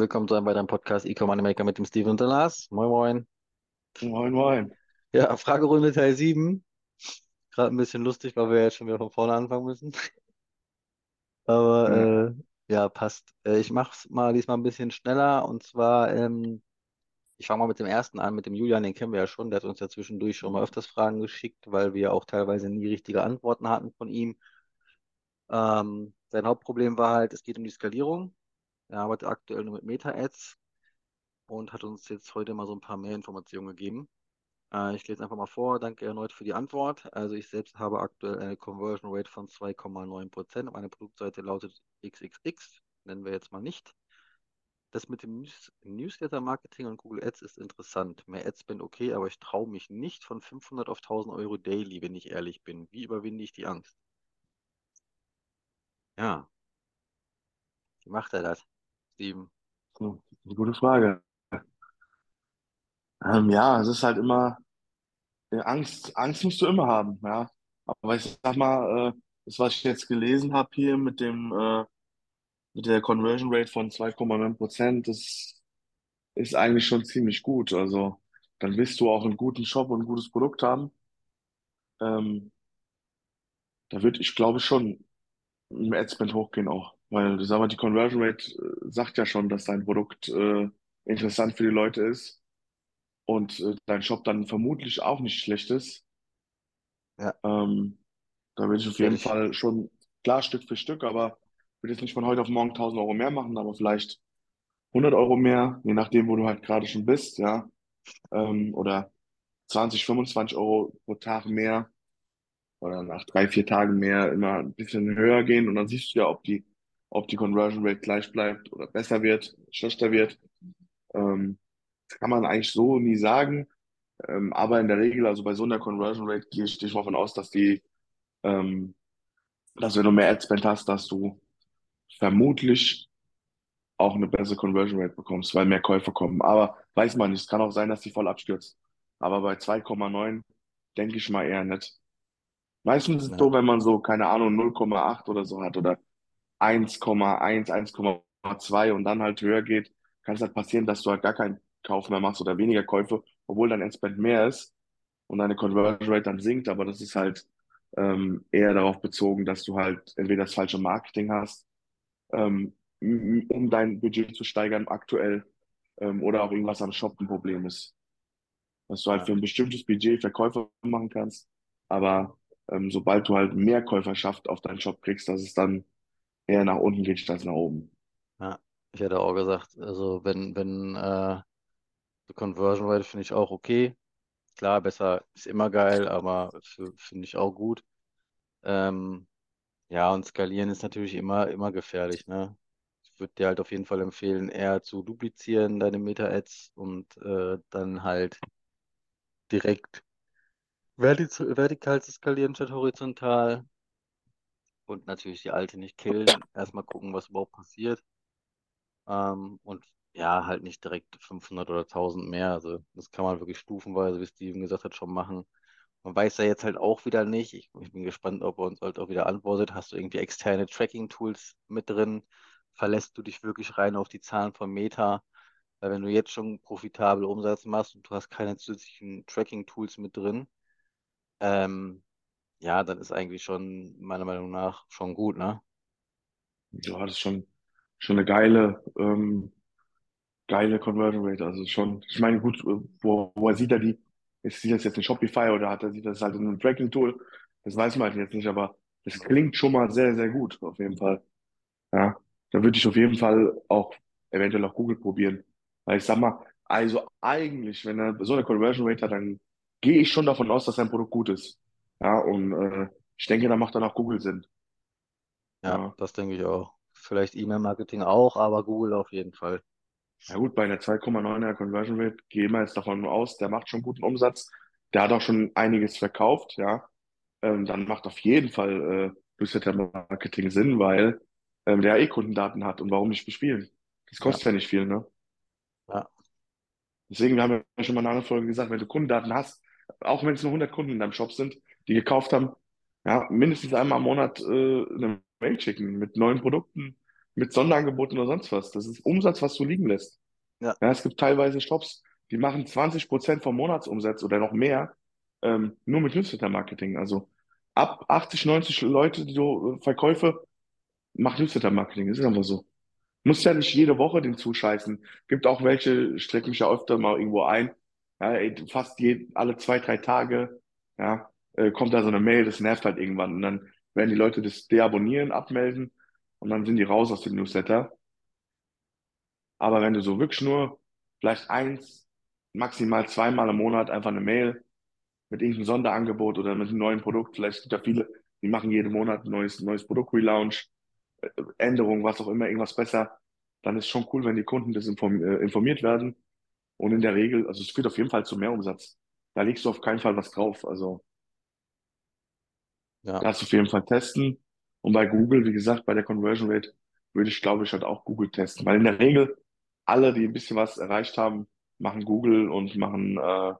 Willkommen zu einem weiteren Podcast E-Com Maker mit dem Steven und der Lars. Moin, moin. Moin, moin. Ja, Fragerunde Teil 7. Gerade ein bisschen lustig, weil wir jetzt schon wieder von vorne anfangen müssen. Aber äh, ja, passt. Äh, ich mache es mal diesmal ein bisschen schneller. Und zwar, ähm, ich fange mal mit dem ersten an, mit dem Julian, den kennen wir ja schon. Der hat uns ja zwischendurch schon mal öfters Fragen geschickt, weil wir auch teilweise nie richtige Antworten hatten von ihm. Ähm, sein Hauptproblem war halt, es geht um die Skalierung. Er arbeitet aktuell nur mit Meta-Ads und hat uns jetzt heute mal so ein paar mehr Informationen gegeben. Äh, ich lese einfach mal vor. Danke erneut für die Antwort. Also ich selbst habe aktuell eine Conversion Rate von 2,9%. Meine Produktseite lautet XXX, nennen wir jetzt mal nicht. Das mit dem News Newsletter-Marketing und Google Ads ist interessant. Mehr Ads bin okay, aber ich traue mich nicht von 500 auf 1000 Euro daily, wenn ich ehrlich bin. Wie überwinde ich die Angst? Ja, wie macht er das? Steven. eine gute Frage. Ähm, ja, es ist halt immer, äh, Angst, Angst musst du immer haben, ja. Aber ich sag mal, äh, das, was ich jetzt gelesen habe hier mit dem, äh, mit der Conversion Rate von 2,9 Prozent, das ist eigentlich schon ziemlich gut. Also, dann wirst du auch einen guten Shop und ein gutes Produkt haben. Ähm, da würde ich glaube schon im Adspend hochgehen auch. Weil, sag mal, die Conversion Rate äh, sagt ja schon, dass dein Produkt, äh, interessant für die Leute ist. und äh, dein Shop dann vermutlich auch nicht schlecht ist, Ja, ähm, da würde ich auf jeden ich. Fall schon, klar, Stück für Stück, aber ich würde jetzt nicht von heute auf morgen 1000 Euro mehr machen, aber vielleicht 100 Euro mehr, je nachdem, wo du halt gerade schon bist, ja, ähm, oder 20, 25 Euro pro Tag mehr oder nach drei, vier Tagen mehr immer ein bisschen höher gehen und dann siehst du ja, ob die, ob die Conversion Rate gleich bleibt oder besser wird, schlechter wird. Ähm, das kann man eigentlich so nie sagen. Ähm, aber in der Regel, also bei so einer Conversion Rate gehe ich, gehe ich mal von aus, dass die, ähm, dass wenn du mehr Adspend hast, dass du vermutlich auch eine bessere Conversion Rate bekommst, weil mehr Käufer kommen. Aber weiß man nicht. Es kann auch sein, dass die voll abstürzt. Aber bei 2,9 denke ich mal eher nicht. Meistens ist es Ja, so, wenn man so, keine Ahnung, 0,8 oder so hat oder 1,1, 1,2 und dann halt höher geht, kann es halt passieren, dass du halt gar keinen Kauf mehr machst oder weniger Käufe, obwohl dein Endspend mehr ist und deine Conversion Rate dann sinkt. Aber das ist halt ähm, eher darauf bezogen, dass du halt entweder das falsche Marketing hast, ähm, um dein Budget zu steigern aktuell, ähm, oder auch irgendwas am Shop ein Problem ist. Dass du halt für ein bestimmtes Budget Verkäufe machen kannst, aber ähm, sobald du halt mehr Käuferschaft auf deinen Shop kriegst, dass es dann eher nach unten geht statt nach oben. ja. Ich hätte auch gesagt, also wenn, wenn äh, die Conversion Rate finde ich auch okay. Klar, besser ist immer geil, aber finde ich auch gut. Ähm, ja, und skalieren ist natürlich immer, immer gefährlich, ne? Ich würde dir halt auf jeden Fall empfehlen, eher zu duplizieren, deine Meta-Ads und äh, dann halt direkt verti- vertikal zu skalieren statt horizontal und natürlich die alte nicht killen. Erstmal gucken, was überhaupt passiert. Ähm, und ja, halt nicht direkt 500 oder 1000 mehr. Also das kann man wirklich stufenweise, wie Steven gesagt hat, schon machen. Man weiß ja jetzt halt auch wieder nicht. Ich, ich bin gespannt, ob er uns halt auch wieder antwortet. Hast du irgendwie externe Tracking-Tools mit drin? Verlässt du dich wirklich rein auf die Zahlen von Meta? Weil wenn du jetzt schon profitabel Umsatz machst und du hast keine zusätzlichen Tracking-Tools mit drin, ähm, ja, dann ist eigentlich schon meiner Meinung nach schon gut, ne? Ja, das ist schon, schon eine geile, ähm, geile Conversion Rate. Also schon, ich meine, gut, äh, wo, woher sieht er die? Ist, sieht das jetzt in Shopify oder hat er, sieht das halt in einem Tracking-Tool? Das weiß man halt jetzt nicht, aber das klingt schon mal sehr, sehr gut, auf jeden Fall. Ja, da würde ich auf jeden Fall auch eventuell auch Google probieren. Weil ich sag mal, also eigentlich, wenn er so eine Conversion Rate hat, dann gehe ich schon davon aus, dass sein Produkt gut ist. Ja, und äh, ich denke, da macht dann auch Google Sinn. Ja, Ja. das denke ich auch. Vielleicht E-Mail-Marketing auch, aber Google auf jeden Fall. Ja gut, bei einer 2,9er Conversion Rate gehen wir jetzt davon aus, der macht schon guten Umsatz. Der hat auch schon einiges verkauft, ja. Ähm, dann macht auf jeden Fall äh, Newsletter Marketing Sinn, weil ähm, der eh Kundendaten hat und warum nicht bespielen? Das Ja, kostet ja nicht viel, ne? ja, Deswegen, wir haben ja schon mal in einer anderen Folge gesagt, wenn du Kundendaten hast, auch wenn es nur 100 Kunden in deinem Shop sind, die gekauft haben, ja, mindestens einmal im Monat äh, eine Mail schicken mit neuen Produkten, mit Sonderangeboten oder sonst was. Das ist Umsatz, was du liegen lässt. Ja, Ja, es gibt teilweise Shops, die machen 20% vom Monatsumsatz oder noch mehr, ähm, nur mit Newsletter-Marketing. Also ab 80, 90 Leute, die so äh, Verkäufe, macht Newsletter-Marketing. Das ist einfach so. Muss ja nicht jede Woche den zuscheißen. Gibt auch welche, strecke mich ja öfter mal irgendwo ein. Ja, fast je, alle zwei, drei Tage, ja, äh, kommt da so eine Mail, das nervt halt irgendwann. Und dann werden die Leute das deabonnieren, abmelden und dann sind die raus aus dem Newsletter. Aber wenn du so wirklich nur vielleicht eins, maximal zweimal im Monat einfach eine Mail mit irgendeinem Sonderangebot oder mit einem neuen Produkt, vielleicht gibt ja viele, die machen jeden Monat ein neues, neues Produkt-Relaunch, äh, Änderung, was auch immer, irgendwas besser, dann ist schon cool, wenn die Kunden das äh, informiert werden. Und in der Regel, also es führt auf jeden Fall zu mehr Umsatz. Da legst du auf keinen Fall was drauf. Also ja, das auf jeden Fall testen. Und bei Google, wie gesagt, bei der Conversion Rate würde ich, glaube ich, halt auch Google testen. Weil in der Regel alle, die ein bisschen was erreicht haben, machen Google und machen, äh,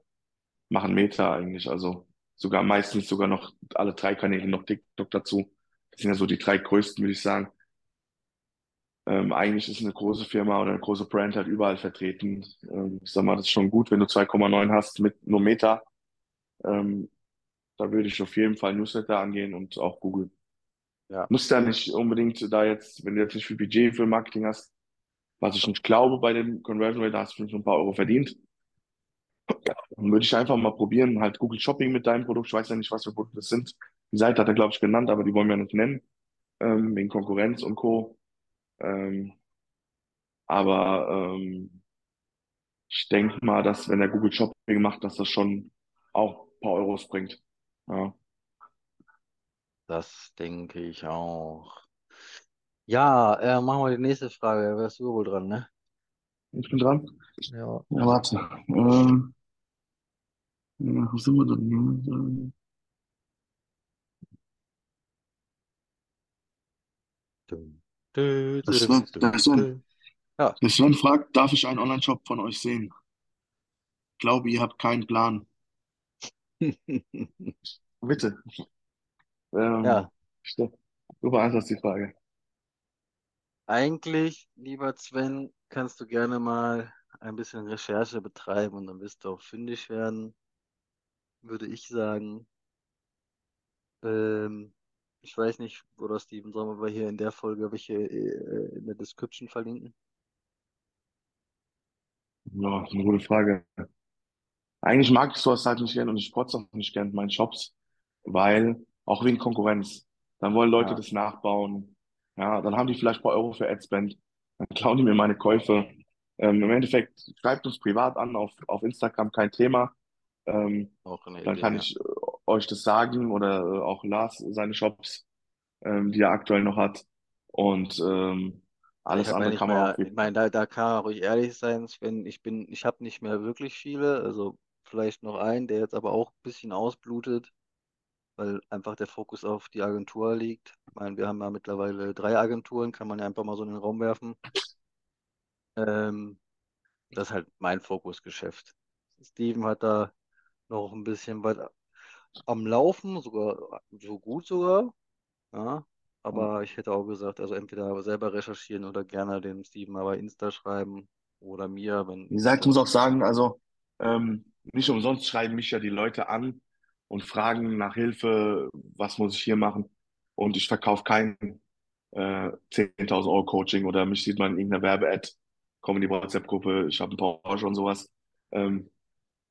machen Meta eigentlich. Also sogar meistens sogar noch alle drei Kanäle noch TikTok dazu. Das sind ja so die drei größten, würde ich sagen. Ähm, eigentlich ist eine große Firma oder eine große Brand halt überall vertreten. Ähm, ich sag mal, das ist schon gut, wenn du 2,9 hast mit nur Meta. Ähm, da würde ich auf jeden Fall Newsletter angehen und auch Google. ja, Muss ja nicht unbedingt da jetzt, wenn du jetzt nicht viel Budget für Marketing hast, was ich nicht glaube bei dem Conversion Rate, da hast du schon ein paar Euro verdient. Dann würde ich einfach mal probieren, halt Google Shopping mit deinem Produkt. Ich weiß ja nicht, was für Produkte das sind. Die Seite hat er, glaube ich, genannt, aber die wollen wir nicht nennen, ähm, wegen Konkurrenz und Co. Ähm, aber ähm, ich denke mal, dass wenn er Google Shopping macht, dass das schon auch ein paar Euros bringt. Ja. das denke ich auch. Ja, äh, machen wir die nächste Frage. Wärst du wohl dran, ne? Ich bin dran. Ja. Ja, warte. Ähm, ja, wo sind wir denn? Dum, Das dü, der Sven, dü. Ja, der Sven fragt, darf ich einen Online-Shop von euch sehen? Ich glaube, ihr habt keinen Plan. Bitte. Ähm, ja, stopp. Du beantwortest die Frage. eigentlich, lieber Sven, kannst du gerne mal ein bisschen Recherche betreiben und dann wirst du auch fündig werden, würde ich sagen. Ähm, ich weiß nicht, oder Steven, sollen wir hier in der Folge welche äh, in der Description verlinken? Ja, ist eine gute Frage. Eigentlich mag ich sowas halt nicht gern und ich protze auch nicht gern in meinen Shops, weil, auch wegen Konkurrenz, dann wollen Leute Ja, das nachbauen. Ja, dann haben die vielleicht ein paar Euro für Adspend, dann klauen die mir meine Käufe. Ähm, im Endeffekt, schreibt uns privat an auf, auf Instagram, kein Thema. Ähm, dann Idee, kann ich äh, euch das sagen oder äh, auch Lars seine Shops, ähm, die er aktuell noch hat. Und ähm, Ich alles ja andere kann man auch. ich meine, da, da kann man ruhig ehrlich sein, Sven, ich bin, ich habe nicht mehr wirklich viele, also vielleicht noch einen, der jetzt aber auch ein bisschen ausblutet, weil einfach der Fokus auf die Agentur liegt. Ich meine, wir haben ja mittlerweile drei Agenturen, kann man ja einfach mal so in den Raum werfen. Ähm, das ist halt mein Fokusgeschäft. Steven hat da noch ein bisschen was am Laufen, sogar so gut sogar. Ja, aber ich hätte auch gesagt, also entweder selber recherchieren oder gerne dem Steven mal bei Insta schreiben oder mir, wenn Wie gesagt, ich muss auch sagen, also ähm, nicht umsonst schreiben mich ja die Leute an und fragen nach Hilfe, was muss ich hier machen? Und ich verkaufe kein äh, 10.000 Euro Coaching oder mich sieht man in irgendeiner Werbe-Ad, komm in die WhatsApp-Gruppe, ich habe einen Porsche und sowas. Ähm,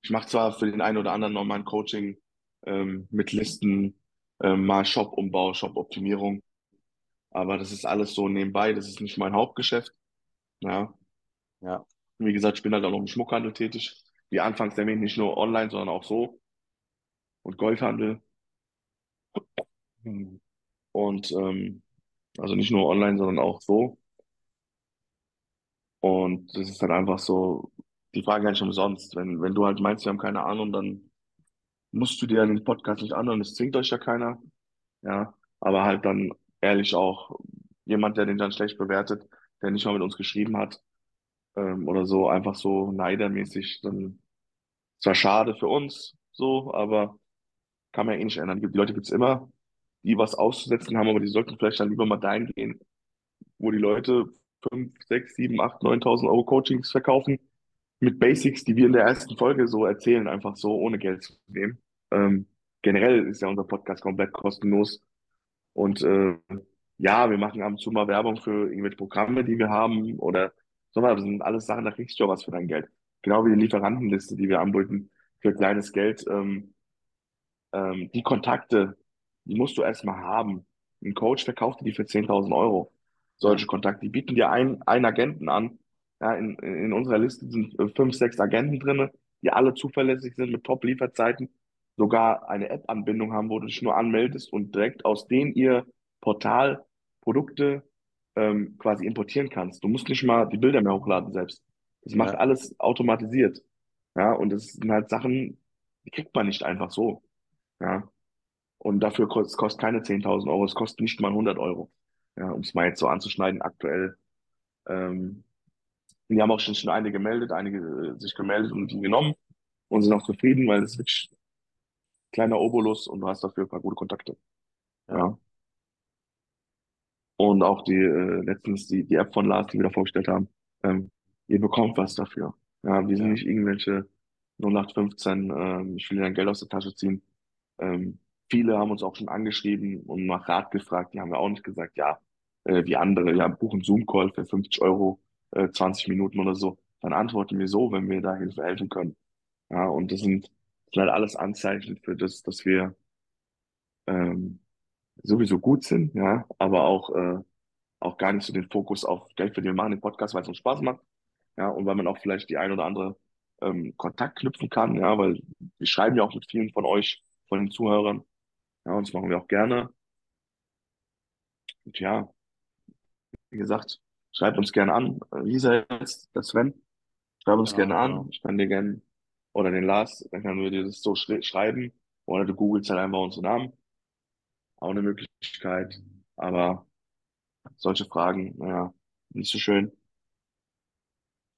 ich mache zwar für den einen oder anderen noch mal ein Coaching ähm, mit Listen, ähm, mal Shop-Umbau, Shop-Optimierung, aber das ist alles so nebenbei, das ist nicht mein Hauptgeschäft. Ja, Ja, wie gesagt, ich bin halt auch noch im Schmuckhandel tätig. Wie anfangs erwähnt, nicht nur online, sondern auch so. Und Goldhandel. Hm. Und ähm, also nicht nur online, sondern auch so. Und das ist dann einfach so, die Frage gar nicht umsonst. Wenn, wenn du halt meinst, wir haben keine Ahnung, dann musst du dir den Podcast nicht anhören. Es zwingt euch ja keiner. Ja. Aber halt dann ehrlich auch jemand, der den dann schlecht bewertet, der nicht mal mit uns geschrieben hat, ähm, oder so, einfach so neidermäßig, dann zwar schade für uns, so, aber kann man ja eh nicht ändern. Die Leute gibt's immer, die was auszusetzen haben, aber die sollten vielleicht dann lieber mal dahin gehen, wo die Leute 5, 6, 7, 8, 9.000 Euro Coachings verkaufen mit Basics, die wir in der ersten Folge so erzählen, einfach so ohne Geld zu nehmen. Ähm, generell ist ja unser Podcast komplett kostenlos. Und äh, ja, wir machen ab und zu mal Werbung für irgendwelche Programme, die wir haben oder so was. Das sind alles Sachen, da kriegst du ja was für dein Geld. Genau wie die Lieferantenliste, die wir anbieten für kleines Geld. Ähm, ähm, die Kontakte, die musst du erstmal haben. Ein Coach verkauft dir die für 10.000 Euro. Solche Kontakte, die bieten dir einen, einen Agenten an. Ja, in, in unserer Liste sind äh, fünf, sechs Agenten drinne, die alle zuverlässig sind mit Top-Lieferzeiten, sogar eine App-Anbindung haben, wo du dich nur anmeldest und direkt aus dem ihr Portal Produkte ähm, quasi importieren kannst. Du musst nicht mal die Bilder mehr hochladen selbst. Das macht ja, alles automatisiert. Ja, und das sind halt Sachen, die kriegt man nicht einfach so. Ja, und dafür kostet es kostet keine 10.000 Euro, es kostet nicht mal 100 Euro. Ja, um es mal jetzt so anzuschneiden, aktuell. Ähm, die haben auch schon, schon einige gemeldet, einige äh, sich gemeldet und die genommen und sind auch zufrieden, weil es ist wirklich ein kleiner Obolus und du hast dafür ein paar gute Kontakte. Ja. Und auch die, äh, letztens die, die App von Lars, die wir da vorgestellt haben, ähm, ihr bekommt was dafür. Ja, wir sind ja, nicht irgendwelche 0815, ähm, ich will dir dein Geld aus der Tasche ziehen. Ähm, viele haben uns auch schon angeschrieben und nach Rat gefragt, die haben wir auch nicht gesagt, ja, äh, wie andere, ja, buchen Zoom-Call für 50 Euro, äh, 20 Minuten oder so. Dann antworten wir so, wenn wir da Hilfe helfen können. Ja, und das sind, das sind halt alles Anzeichen für das, dass wir ähm, sowieso gut sind, ja, aber auch, äh, auch gar nicht so den Fokus auf Geld verdienen. Wir machen den Podcast, weil es uns Spaß macht, ja, und weil man auch vielleicht die ein oder andere ähm, Kontakt knüpfen kann, ja, weil wir schreiben ja auch mit vielen von euch, von den Zuhörern, ja, und das machen wir auch gerne. Und ja, wie gesagt, schreibt uns gerne an. Äh, Wie jetzt? Der Sven? Schreib uns genau, gerne an. genau. Ich kann dir gerne, oder den Lars, dann können wir dir das so schreiben. Oder du googelst halt einfach unseren Namen. Auch eine Möglichkeit. Aber solche Fragen, naja, nicht so schön.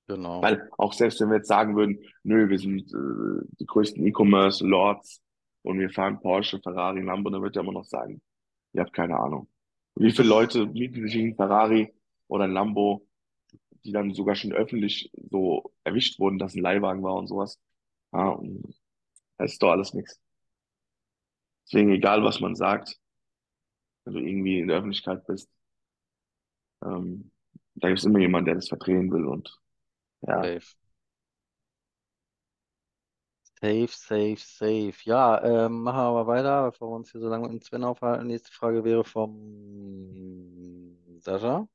Genau. Weil auch selbst wenn wir jetzt sagen würden, nö, wir sind äh, die größten E-Commerce-Lords und wir fahren Porsche, Ferrari, Lambo, dann wird er immer noch sagen, ihr habt keine Ahnung. Wie viele Leute mieten sich einen Ferrari oder ein Lambo, die dann sogar schon öffentlich so erwischt wurden, dass ein Leihwagen war und sowas. Ja, und das ist doch alles nichts. Deswegen, egal was man sagt, wenn du irgendwie in der Öffentlichkeit bist, ähm, da gibt es immer jemanden, der das verdrehen will und ja, Safe. Safe, safe, safe. Ja, ähm, machen wir mal weiter, bevor wir uns hier so lange mit dem Sven aufhalten. Nächste Frage wäre vom Sascha.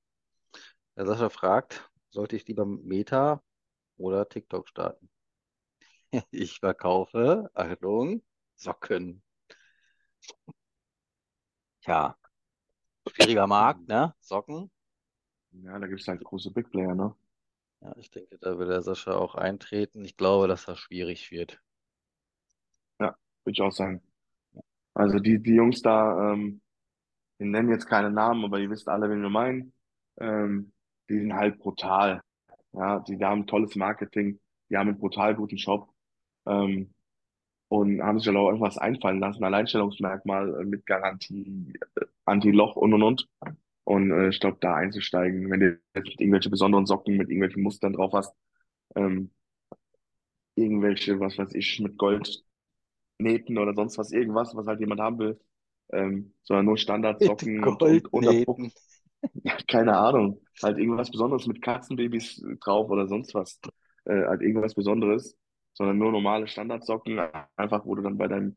Der Sascha fragt, sollte ich lieber Meta oder TikTok starten? Ich verkaufe, Achtung, Socken. Tja, schwieriger Markt, ne? Socken. ja, da gibt es halt große Big Player, ne? Ja, ich denke, da will der Sascha auch eintreten. Ich glaube, dass das schwierig wird. Ja, würde ich auch sagen. Also die, die Jungs da, ähm, wir nennen jetzt keine Namen, aber ihr wisst alle, wen wir meinen. Ähm, die sind halt brutal. Ja, die, die haben tolles Marketing, die haben einen brutal guten Shop ähm, und haben sich halt auch irgendwas einfallen lassen, Alleinstellungsmerkmal äh, mit Garantie, äh, Anti-Loch und und und. Und äh, ich glaube, da einzusteigen, wenn du jetzt irgendwelche besonderen Socken mit irgendwelchen Mustern drauf hast, ähm, irgendwelche, was weiß ich, mit Gold nähten oder sonst was, irgendwas, was halt jemand haben will, ähm, sondern nur Mit Standardsocken und, und Goldnähten. keine Ahnung, halt irgendwas Besonderes mit Katzenbabys drauf oder sonst was, äh, halt irgendwas Besonderes, sondern nur normale Standardsocken, einfach wo du dann bei deinem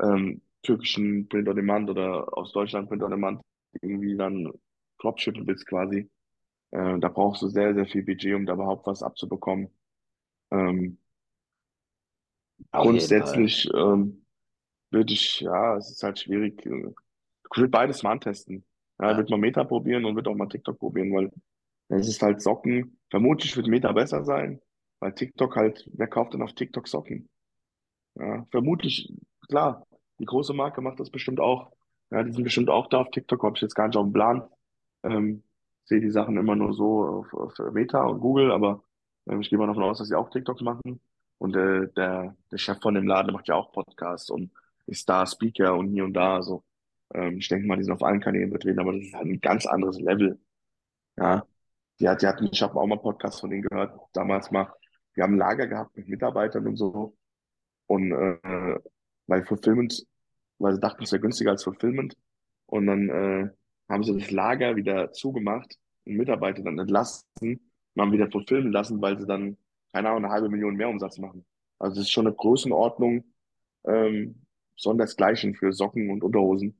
ähm, türkischen Print on Demand oder aus Deutschland Print on Demand irgendwie dann Dropshippen willst quasi. Äh, da brauchst du sehr, sehr viel Budget, um da überhaupt was abzubekommen. Ähm, grundsätzlich ähm, würde ich, ja, es ist halt schwierig. äh, Ich will beides mal antesten. Ja, Ja, würde mal Meta probieren und würde auch mal TikTok probieren, weil es ist halt Socken. Vermutlich wird Meta besser sein, weil TikTok halt, wer kauft denn auf TikTok Socken? Ja, vermutlich, klar, die große Marke macht das bestimmt auch. Ja, die sind bestimmt auch da auf TikTok, habe ich jetzt gar nicht auf dem Plan. Ähm, sehe die Sachen immer nur so auf, auf Meta und Google, aber ähm, ich gehe mal davon aus, dass sie auch TikTok machen. Und äh, der, der Chef von dem Laden macht ja auch Podcasts und ist da Speaker und hier und da. Also ähm, ich denke mal, die sind auf allen Kanälen vertreten, aber das ist halt ein ganz anderes Level. Ja, die hat, die hatten, ich habe auch mal einen Podcast von denen gehört, damals mal. Die haben ein Lager gehabt mit Mitarbeitern und so. Und äh, weil Fulfillment, weil sie dachten, es wäre günstiger als Fulfillment. Und dann äh, haben sie das Lager wieder zugemacht und Mitarbeiter dann entlassen und haben wieder fulfilmen lassen, weil sie dann, keine Ahnung, eine halbe Million mehr Umsatz machen. Also das ist schon eine Größenordnung, ähm, sondersgleichen für Socken und Unterhosen.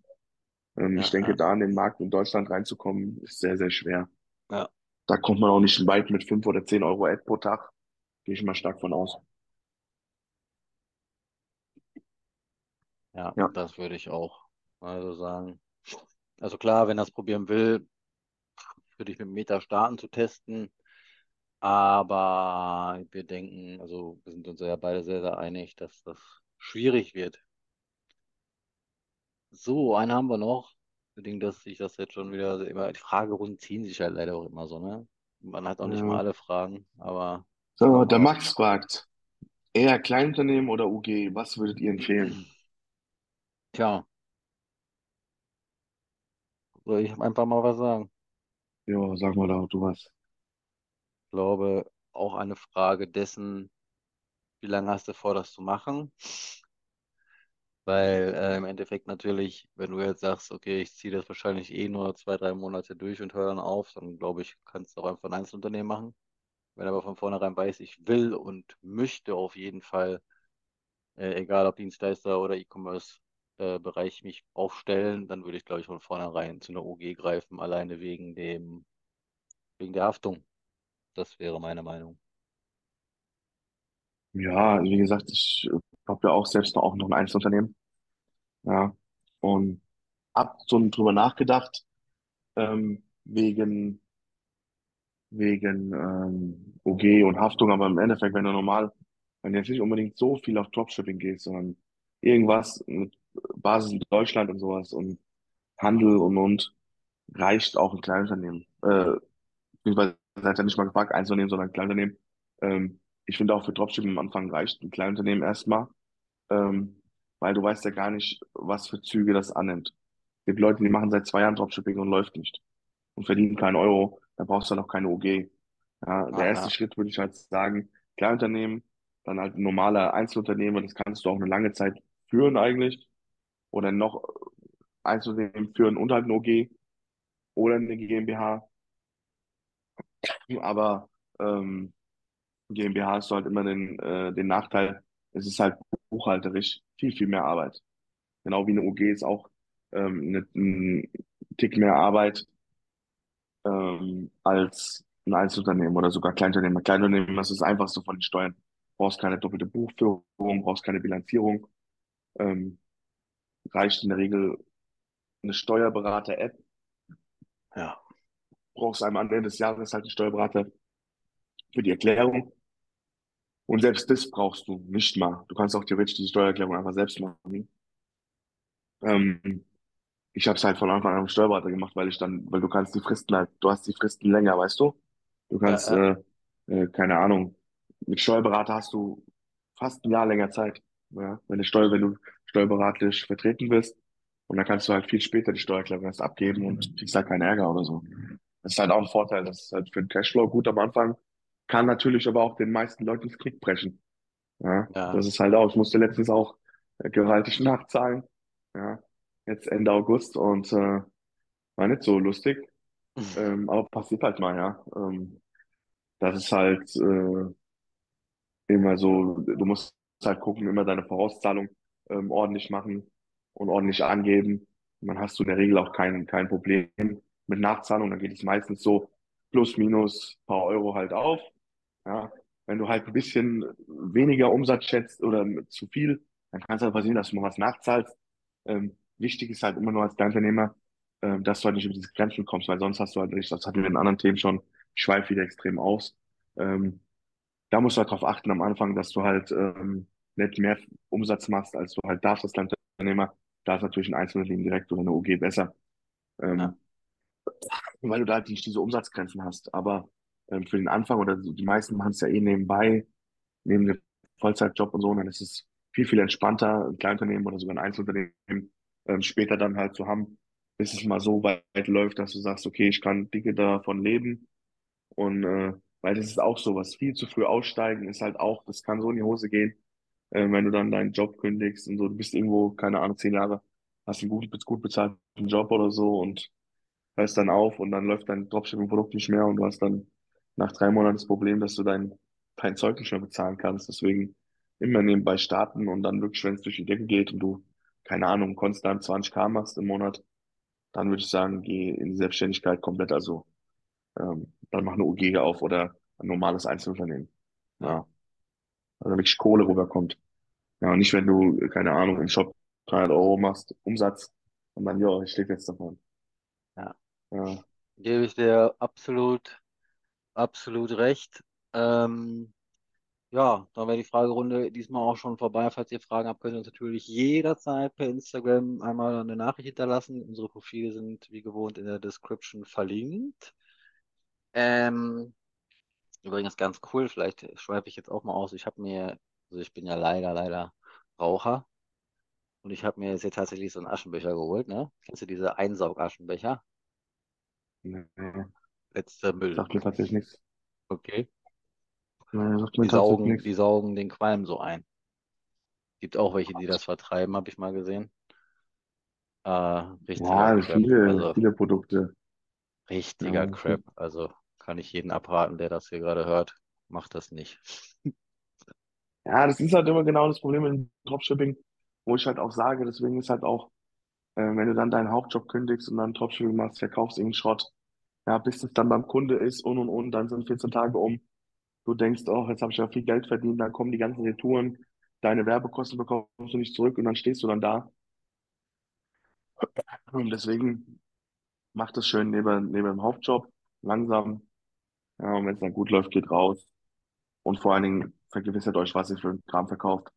Ähm, ich Ja, denke, ja, da in den Markt in Deutschland reinzukommen, ist sehr, sehr schwer. ja, Da kommt man auch nicht weit mit fünf oder zehn Euro Ad pro Tag. Gehe ich mal stark von aus. ja, Ja, das würde ich auch also sagen. Also klar, wenn er es probieren will, würde ich mit Meta starten zu testen. Aber wir denken, also wir sind uns ja beide sehr, sehr einig, dass das schwierig wird. So, einen haben wir noch. Bedingt, dass sich das jetzt schon wieder immer, die Fragerunden ziehen sich halt leider auch immer so, ne? Man hat auch nicht mal ja. alle Fragen, aber So, der. Max fragt, eher Kleinunternehmen oder UG? Was würdet ihr empfehlen? Tja, soll ich einfach mal was sagen? Jo, sag mal da, du was. Ich glaube, auch eine Frage dessen, wie lange hast du vor, das zu machen? Weil äh, im Endeffekt natürlich, wenn du jetzt sagst, okay, ich ziehe das wahrscheinlich eh nur zwei, drei Monate durch und höre dann auf, dann glaube ich, kannst du auch einfach ein Einzelunternehmen machen. Wenn aber von vornherein weiß, ich will und möchte auf jeden Fall, äh, egal ob Dienstleister oder E-Commerce-Bereich, mich aufstellen, dann würde ich, glaube ich, von vornherein zu einer UG greifen, alleine wegen dem, wegen der Haftung. Das wäre meine Meinung. Ja, wie gesagt, ich habe ja auch selbst noch, auch noch ein Einzelunternehmen. Ja, und hab so drüber nachgedacht, ähm, wegen, wegen ähm, OG und Haftung, aber im Endeffekt, wenn du normal, wenn du jetzt nicht unbedingt so viel auf Dropshipping gehst, sondern irgendwas mit Basis in Deutschland und sowas und Handel und und reicht auch ein Kleinunternehmen. Äh, beziehungsweise hat er nicht mal gefragt, Einzelunternehmen, sondern Kleinunternehmen. Ähm, ich finde auch für Dropshipping am Anfang reicht ein Kleinunternehmen erstmal, ähm, weil du weißt ja gar nicht, was für Züge das annimmt. Es gibt Leute, die machen seit zwei Jahren Dropshipping und läuft nicht und verdienen keinen Euro, da brauchst du auch keine OG. Ja, der Ja, erste ja, Schritt würde ich halt sagen, Kleinunternehmen, dann halt ein normaler Einzelunternehmer, das kannst du auch eine lange Zeit führen eigentlich, oder noch Einzelunternehmen führen und halt eine OG oder eine GmbH, aber ähm, GmbH hast du halt immer den, äh, den Nachteil, es ist halt buchhalterisch viel, viel mehr Arbeit. Genau wie eine UG ist auch ähm, ein Tick mehr Arbeit ähm, als ein Einzelunternehmen oder sogar Kleinunternehmen. Kleinunternehmen, das ist das einfachste von den Steuern. Brauchst keine doppelte Buchführung, brauchst keine Bilanzierung. Ähm, reicht in der Regel eine Steuerberater-App. ja, Brauchst einmal am Ende des Jahres halt einen Steuerberater für die Erklärung. Und selbst das brauchst du nicht mal. Du kannst auch theoretisch die Steuererklärung einfach selbst machen. Ähm, ich habe es halt von Anfang an mit Steuerberater gemacht, weil ich dann, weil du kannst die Fristen halt, du hast die Fristen länger, weißt du? Du kannst, ja, äh, äh, keine Ahnung, mit Steuerberater hast du fast ein Jahr länger Zeit. Ja? Wenn du Steuer, wenn du steuerberatlich vertreten bist. Und dann kannst du halt viel später die Steuererklärung erst abgeben und kriegst halt keinen Ärger oder so. Das ist halt auch ein Vorteil. Das ist halt für den Cashflow gut am Anfang. Kann natürlich aber auch den meisten Leuten das Knick brechen. Ja, ja. das ist halt auch. Ich musste letztens auch äh, gewaltig nachzahlen. Ja, jetzt Ende August und äh, war nicht so lustig. Ähm, aber passiert halt mal, ja. Ähm, das ist halt äh, immer so, du musst halt gucken, immer deine Vorauszahlung ähm, ordentlich machen und ordentlich angeben. Und dann hast du in der Regel auch kein, kein Problem mit Nachzahlung. Dann geht es meistens so plus minus paar Euro halt auf. Ja, wenn du halt ein bisschen weniger Umsatz schätzt oder zu viel, dann kann es halt passieren, dass du mal was nachzahlst. Ähm, wichtig ist halt immer nur als Kleinunternehmer, ähm, dass du halt nicht über diese Grenzen kommst, weil sonst hast du halt nicht, das hatten wir in anderen Themen schon, ich schweife wieder extrem aus. Ähm, da musst du halt drauf achten am Anfang, dass du halt ähm, nicht mehr Umsatz machst, als du halt darfst als Kleinunternehmer. Da ist natürlich ein Einzelunternehmen direkt oder eine UG besser. ja. Ähm, weil du da halt nicht diese Umsatzgrenzen hast. Aber ähm, für den Anfang oder die meisten machen es ja eh nebenbei, neben dem Vollzeitjob und so, und dann ist es viel, viel entspannter, ein Kleinunternehmen oder sogar ein Einzelunternehmen ähm, später dann halt zu haben. bis es mal so weit läuft, dass du sagst, okay, ich kann dicke davon leben. Und äh, weil das ist auch so was, viel zu früh aussteigen ist halt auch, das kann so in die Hose gehen, äh, wenn du dann deinen Job kündigst und so, du bist irgendwo, keine Ahnung, zehn Jahre, hast einen gut, gut bezahlten Job oder so und hörst dann auf und dann läuft dein Dropshipping-Produkt nicht mehr und du hast dann nach drei Monaten das Problem, dass du dein, dein Zeug nicht mehr bezahlen kannst. Deswegen immer nebenbei starten und dann wirklich, wenn es durch die Decke geht und du, keine Ahnung, konstant 20k machst im Monat, dann würde ich sagen, geh in die Selbstständigkeit komplett. Also ähm, dann mach eine UG auf oder ein normales Einzelunternehmen. Ja. Also wirklich Kohle rüberkommt. Ja, und nicht, wenn du, keine Ahnung, im Shop 300 Euro machst, Umsatz und dann, ja, ich lebe jetzt davon. Ja. Ja, Gebe ich dir absolut, absolut recht. Ähm, ja, dann wäre die Fragerunde diesmal auch schon vorbei. Falls ihr Fragen habt, könnt ihr uns natürlich jederzeit per Instagram einmal eine Nachricht hinterlassen. Unsere Profile sind wie gewohnt in der Description verlinkt. Ähm, übrigens ganz cool, vielleicht schweife ich jetzt auch mal aus. Ich habe mir, also ich bin ja leider, leider Raucher und ich habe mir jetzt hier tatsächlich so einen Aschenbecher geholt, ne? Kennst du diese Einsaugaschenbecher? nee, nee, Letzter Müll. sagt mir tatsächlich nichts. Okay. Mir Die saugen, die saugen den Qualm so ein. Gibt auch welche, die das vertreiben, habe ich mal gesehen. Äh, richtiger Ja, Crap. viele, Also viele Produkte. richtiger Ja, Crap. Also kann ich jeden abraten, der das hier gerade hört. Macht das nicht. ja, das ist halt immer genau das Problem im Dropshipping, wo ich halt auch sage, deswegen ist halt auch, äh, wenn du dann deinen Hauptjob kündigst und dann Dropshipping machst, verkaufst irgendeinen Schrott, ja, bis es dann beim Kunde ist und und und, dann sind 14 Tage um. Du denkst, oh, jetzt habe ich ja viel Geld verdient, dann kommen die ganzen Retouren, deine Werbekosten bekommst du nicht zurück und dann stehst du dann da. Und deswegen mach das schön neben, neben dem Hauptjob, langsam. Ja, und wenn es dann gut läuft, geht raus. Und vor allen Dingen vergewissert euch, was ihr für einen Kram verkauft.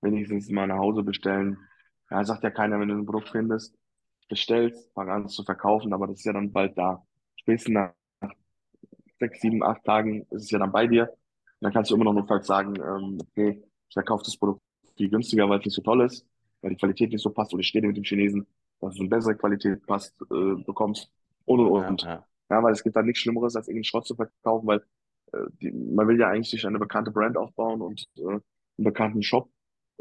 Wenigstens mal nach Hause bestellen. Ja, sagt ja keiner, wenn du ein Produkt findest, bestellst, fang an zu verkaufen, aber das ist ja dann bald da. Spätestens nach sechs, sieben, acht Tagen ist es ja dann bei dir. Und dann kannst du immer noch notfalls sagen, ähm, okay, ich verkaufe das Produkt viel günstiger, weil es nicht so toll ist, weil die Qualität nicht so passt oder ich stehe mit dem Chinesen, dass du eine bessere Qualität passt, äh, bekommst und und Ja, und. ja, Ja, weil es gibt da nichts Schlimmeres, als irgendeinen Schrott zu verkaufen, weil äh, die, man will ja eigentlich sich eine bekannte Brand aufbauen und äh, einen bekannten Shop,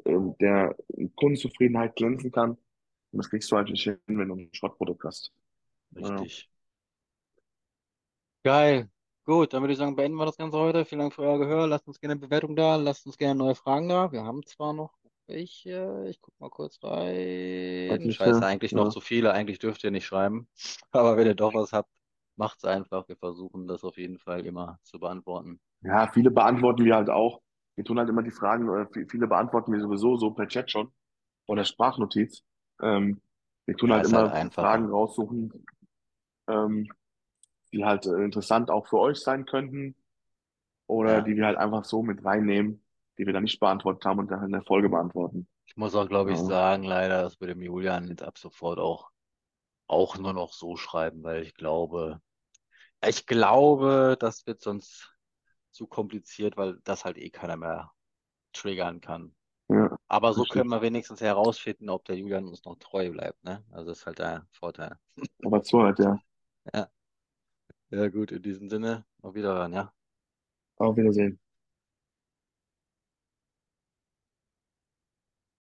äh, der Kundenzufriedenheit glänzen kann. Und das kriegst du halt nicht hin, wenn du ein Schrottprodukt hast. Ja, richtig. Geil. Gut, dann würde ich sagen, beenden wir das Ganze heute. Vielen Dank für euer Gehör. Lasst uns gerne eine Bewertung da. Lasst uns gerne neue Fragen da. Wir haben zwar noch welche. Ich guck mal kurz rein. Scheiße, eigentlich noch ja. zu viele. Eigentlich dürft ihr nicht schreiben. Aber wenn ihr doch was habt, macht's einfach. Wir versuchen das auf jeden Fall immer zu beantworten. Ja, viele beantworten wir halt auch. Wir tun halt immer die Fragen, oder vi- viele beantworten wir sowieso so per Chat schon oder Sprachnotiz. Ähm, wir tun Ja, halt halt immer einfacher. Fragen raussuchen, ähm, die halt äh, interessant auch für euch sein könnten oder Ja. die wir halt einfach so mit reinnehmen, die wir dann nicht beantwortet haben und dann in der Folge beantworten. Ich muss auch, glaube ich, Ja, sagen, leider, dass wir dem Julian jetzt ab sofort auch, auch nur noch so schreiben, weil ich glaube, ich glaube, das wird sonst zu kompliziert, weil das halt eh keiner mehr triggern kann. ja, Aber so können wir wenigstens herausfinden, ob der Julian uns noch treu bleibt, ne? Also das ist halt der Vorteil. Aber so halt, ja. Ja, ja gut, in diesem Sinne, auf Wiederhören, ja. Auf Wiedersehen.